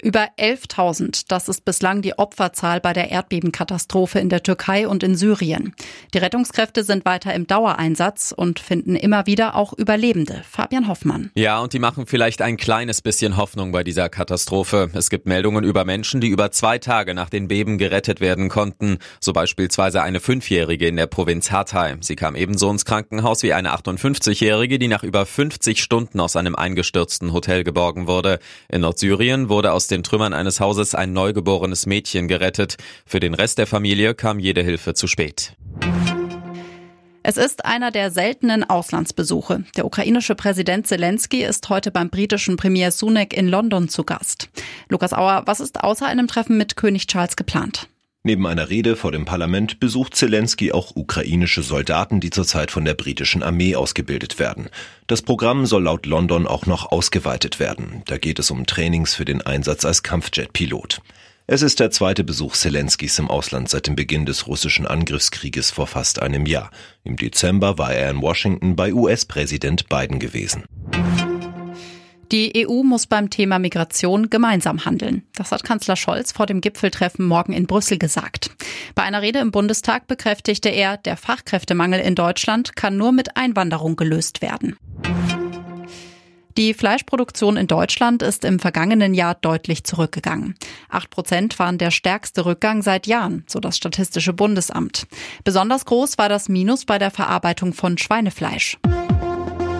Über 11.000, das ist bislang die Opferzahl bei der Erdbebenkatastrophe in der Türkei und in Syrien. Die Rettungskräfte sind weiter im Dauereinsatz und finden immer wieder auch Überlebende. Fabian Hoffmann. Ja, und die machen vielleicht ein kleines bisschen Hoffnung bei dieser Katastrophe. Es gibt Meldungen über Menschen, die über zwei Tage nach den Beben gerettet werden konnten. So beispielsweise eine Fünfjährige in der Provinz Hatay. Sie kam ebenso ins Krankenhaus wie eine 58-Jährige, die nach über 50 Stunden aus einem eingestürzten Hotel geborgen wurde. In Nordsyrien wurde aus den Trümmern eines Hauses ein neugeborenes Mädchen gerettet. Für den Rest der Familie kam jede Hilfe zu spät. Es ist einer der seltenen Auslandsbesuche. Der ukrainische Präsident Zelensky ist heute beim britischen Premier Sunak in London zu Gast. Lukas Auer, was ist außer einem Treffen mit König Charles geplant? Neben einer Rede vor dem Parlament besucht Zelensky auch ukrainische Soldaten, die zurzeit von der britischen Armee ausgebildet werden. Das Programm soll laut London auch noch ausgeweitet werden. Da geht es um Trainings für den Einsatz als Kampfjet-Pilot. Es ist der zweite Besuch Zelenskys im Ausland seit dem Beginn des russischen Angriffskrieges vor fast einem Jahr. Im Dezember war er in Washington bei US-Präsident Biden gewesen. Die EU muss beim Thema Migration gemeinsam handeln. Das hat Kanzler Scholz vor dem Gipfeltreffen morgen in Brüssel gesagt. Bei einer Rede im Bundestag bekräftigte er, der Fachkräftemangel in Deutschland kann nur mit Einwanderung gelöst werden. Die Fleischproduktion in Deutschland ist im vergangenen Jahr deutlich zurückgegangen. Acht Prozent waren der stärkste Rückgang seit Jahren, so das Statistische Bundesamt. Besonders groß war das Minus bei der Verarbeitung von Schweinefleisch.